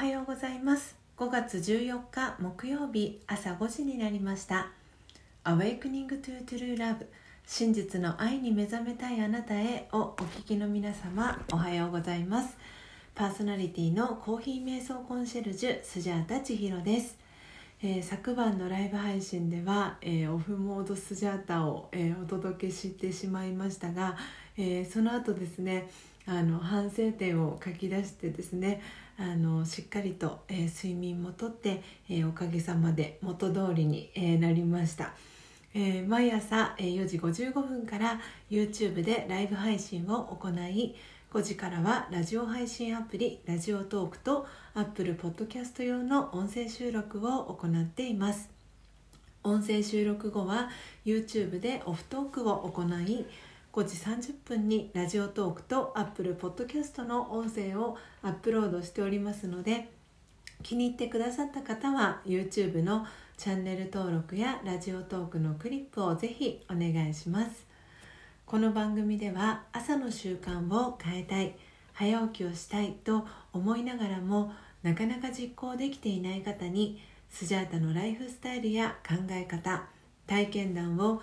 はようございます。5月14日木曜日朝5時になりました。Awakening to True Love 真実の愛に目覚めたいあなたへをお聞きの皆様おはようございます。パーソナリティのコーヒー瞑想コンシェルジュスジャータ千尋です。えー、昨晩のライブ配信では、えー、オフモードスジャータを、えー、お届けしてしまいましたが、えその後ですねあの反省点を書き出してですねあのしっかりと、え睡眠もとって、えおかげさまで元通りに、えなりました。え毎朝、え4時55分から YouTube でライブ配信を行い5時からはラジオ配信アプリラジオトークと Apple Podcast 用の音声収録を行っています音声収録後は YouTube でオフトークを行い5時30分にラジオトークと Apple Podcast の音声をアップロードしておりますので気に入ってくださった方は YouTube のチャンネル登録やラジオトークのクリップをぜひお願いします。この番組では朝の習慣を変えたい早起きをしたいと思いながらもなかなか実行できていない方にスジャータのライフスタイルや考え方体験談を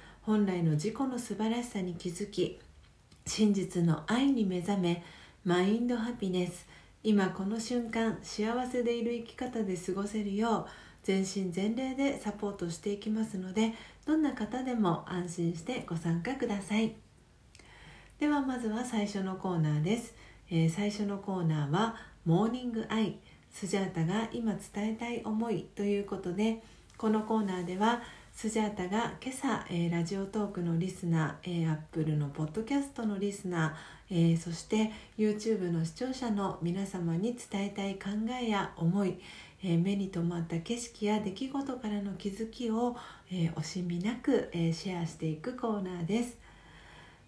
本来の自己の素晴らしさに気づき真実の愛に目覚めマインドハピネス。今この瞬間幸せでいる生き方で過ごせるよう全身全霊でサポートしていきますのでどんな方でも安心してご参加ください。ではまずは最初のコーナーです、えー、最初のコーナーは「モーニングアイ」スジャータが今伝えたい思いということでこのコーナーではスジャータが今朝、えー、ラジオトークのリスナー、えー、アップルのポッドキャストのリスナー、えー、そして YouTube の視聴者の皆様に伝えたい考えや思い、えー、目に留まった景色や出来事からの気づきを、えー、惜しみなく、えー、シェアしていくコーナーです。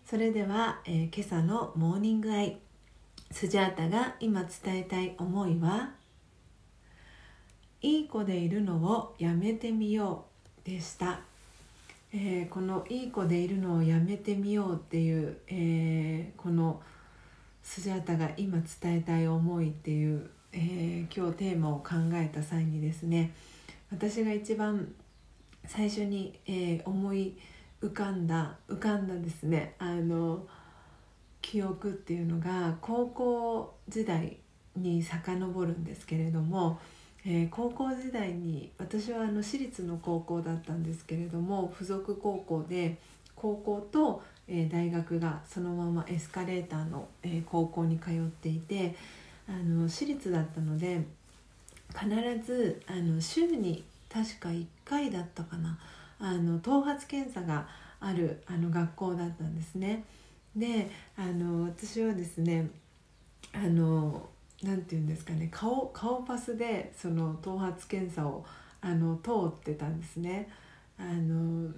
それでは、えー、今朝のモーニングアイスジャータが今伝えたい思いはいい子でいるのをやめてみようでした、えー、このいい子でいるのをやめてみようっていう、えー、このスジャータが今伝えたい思いっていう、えー、今日テーマを考えた際にですね私が一番最初に、え思い浮かんだ浮かんだですねあの記憶っていうのが高校時代に遡るんですけれども、えー、高校時代に私はあの私立の高校だったんですけれども付属高校で高校と、えー、大学がそのままエスカレーターの、えー、高校に通っていてあの私立だったので必ずあの週に確か1回だったかなあの頭髪検査があるあの学校だったんですね。であの私はですねあのなんて言うんですかね顔顔パスでその頭髪検査をあの通ってたんですね。あの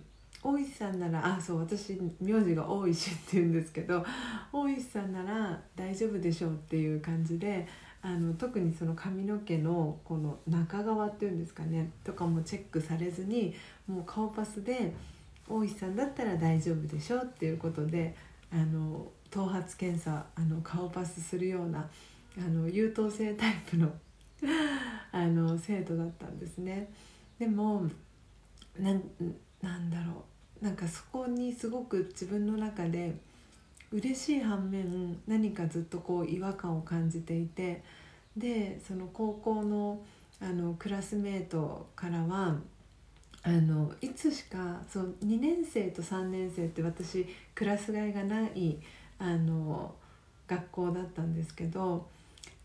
大石さんならあそう私名字が大石って言うんですけど大石さんなら大丈夫でしょうっていう感じであの特にその髪の毛のこの中側っていうんですかねとかもチェックされずにもう顔パスで大石さんだったら大丈夫でしょうっていうことであの頭髪検査あの顔パスするようなあの優等生タイプの あの生徒だったんですね。でもなんなんだろうなんかそこにすごく自分の中で嬉しい反面何かずっとこう違和感を感じていてでその高校のあのクラスメートからはあのいつしかそう2年生と3年生って私クラス替えがないあの学校だったんですけど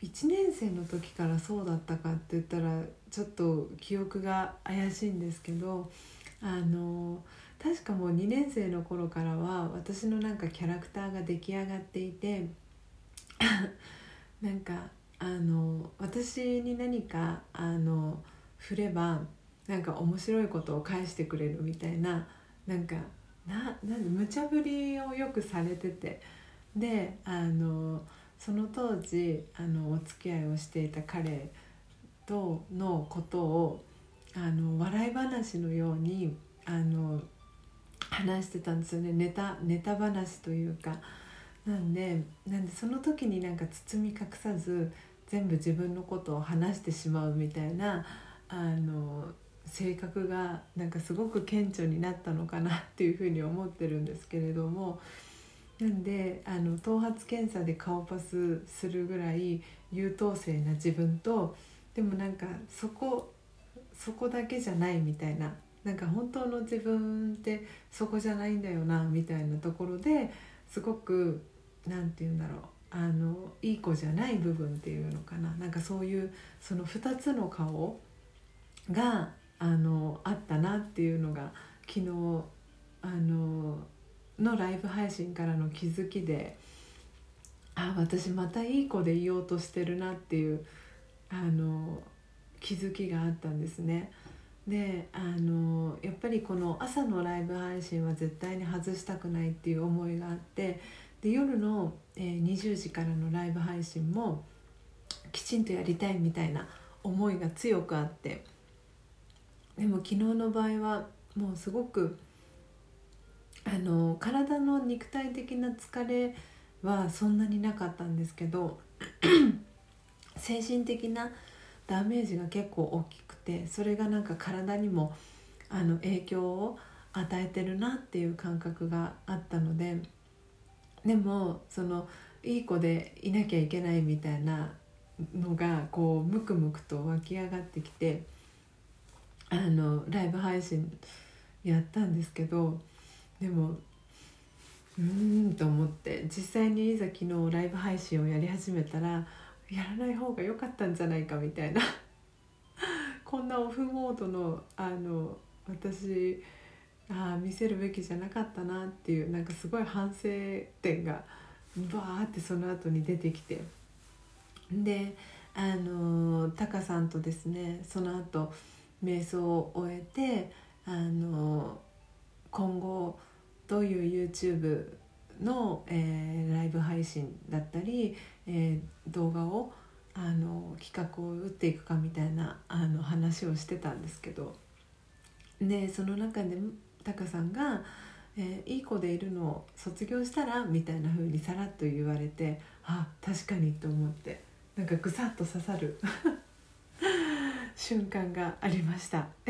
1年生の時からそうだったかって言ったらちょっと記憶が怪しいんですけどあの確かもう2年生の頃からは私のなんかキャラクターが出来上がっていて なんかあの私に何かあの振ればなんか面白いことを返してくれるみたいななんかなな無茶ぶりをよくされてて。であのその当時あのお付き合いをしていた彼とのことをあの笑い話のようにあの話してたんですよね。ネタネタ話というか。なんでなんでその時になんか包み隠さず全部自分のことを話してしまうみたいなあの性格がなんかすごく顕著になったのかなっていうふうに思ってるんですけれども。なんであの頭髪検査で顔パスするぐらい優等生な自分とでもなんかそこそこだけじゃないみたいななんか本当の自分ってそこじゃないんだよなみたいなところですごく何て言うんだろうあのいい子じゃない部分っていうのかな。なんかそういうその2つの顔があのあったなっていうのが昨日あののライブ配信からの気づきであ私またいい子でいようとしてるなっていうあの気づきがあったんですね。であのやっぱりこの朝のライブ配信は絶対に外したくないっていう思いがあってで夜の、えー、20時からのライブ配信もきちんとやりたいみたいな思いが強くあってでも昨日の場合はもうすごくあの体の肉体的な疲れはそんなになかったんですけど 精神的なダメージが結構大きくてそれがなんか体にもあの影響を与えてるなっていう感覚があったのででもそのいい子でいなきゃいけないみたいなのがこうムクムクと湧き上がってきてあのライブ配信やったんですけどでもうーんと思って実際にいざ昨日ライブ配信をやり始めたらやらない方が良かったんじゃないかみたいな こんなオフモードのあの私あ見せるべきじゃなかったなっていうなんかすごい反省点がバーってその後に出てきて。であのタカさんとですねその後瞑想を終えてあの今後どういう YouTube の、えー、ライブ配信だったり、えー、動画をあの企画を打っていくかみたいなあの話をしてたんですけどでその中でタカさんが、えー「いい子でいるのを卒業したら?」みたいな風にさらっと言われてあ確かにと思ってなんかぐさっと刺さる 瞬間がありました。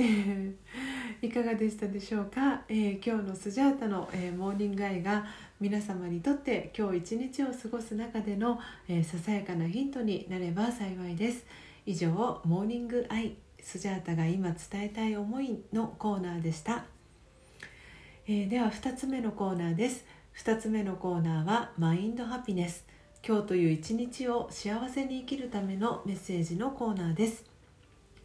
いかがでしたでしょうか、えー、今日のスジャータの、えー、モーニングアイが皆様にとって今日一日を過ごす中での、えー、ささやかなヒントになれば幸いです。以上モーニングアイスジャータが今伝えたい思いのコーナーでした、えでは2つ目のコーナーです。2つ目のコーナーはマインドハピネス。今日という一日を幸せに生きるためのメッセージのコーナーです。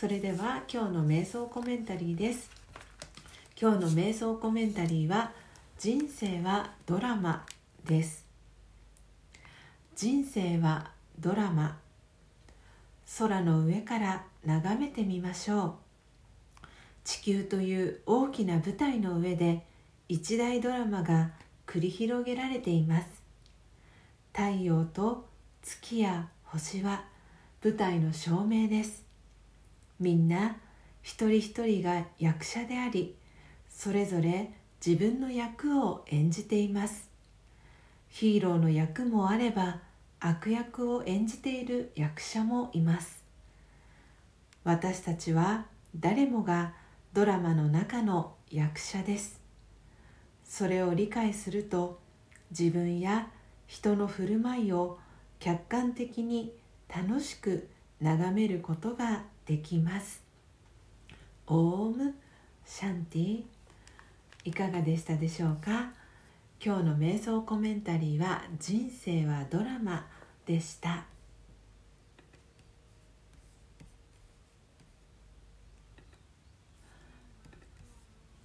それでは今日の瞑想コメンタリーです。今日の瞑想コメンタリーは人生はドラマです。人生はドラマ。空の上から眺めてみましょう。地球という大きな舞台の上で一大ドラマが繰り広げられています。太陽と月や星は舞台の照明です。みんな一人一人が役者でありそれぞれ自分の役を演じています。ヒーローの役もあれば悪役を演じている役者もいます。私たちは誰もがドラマの中の役者です。それを理解すると自分や人の振る舞いを客観的に楽しく眺めることができます。オームシャンティいかがでしたでしょうか？今日の瞑想コメンタリーは「人生はドラマ」でした。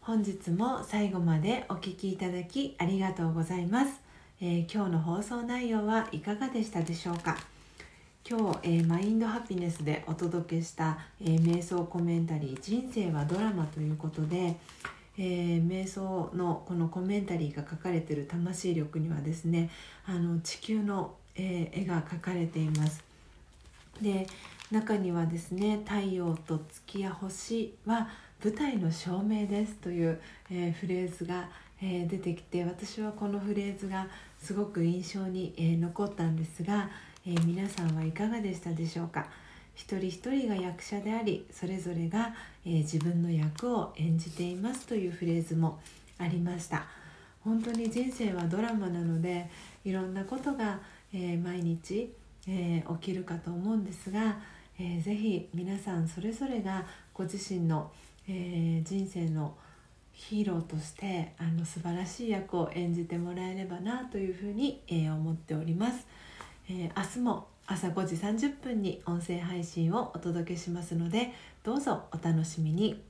本日も最後までお聴きいただきありがとうございます、えー、今日の放送内容はいかがでしたでしょうか？今日、えー、マインドハピネスでお届けした、えー、瞑想コメンタリー「人生はドラマ」ということで、えー、瞑想のこのコメンタリーが書かれてる魂力にはですねあの地球の、え絵が描かれています。で中にはですね太陽と月や星は舞台の照明ですという、え、フレーズが、え、出てきて私はこのフレーズがすごく印象に、え、残ったんですが、え皆さんはいかがでしたでしょうか？一人一人が役者でありそれぞれが、え自分の役を演じていますというフレーズもありました。本当に人生はドラマなのでいろんなことが、え毎日、え起きるかと思うんですが、えー、ぜひ皆さんそれぞれがご自身の、え、人生のヒーローとしてあの素晴らしい役を演じてもらえればなというふうに、え、思っております、えー、明日も朝5時30分に音声配信をお届けしますのでどうぞお楽しみに。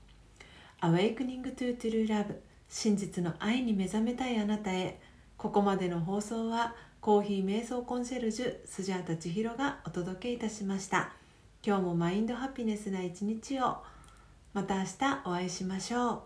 Awakening to True Love 真実の愛に目覚めたいあなたへ。ここまでの放送はコーヒー瞑想コンシェルジュスジャータ千尋がお届けいたしました。今日もマインドハピネスな一日を。また明日お会いしましょう。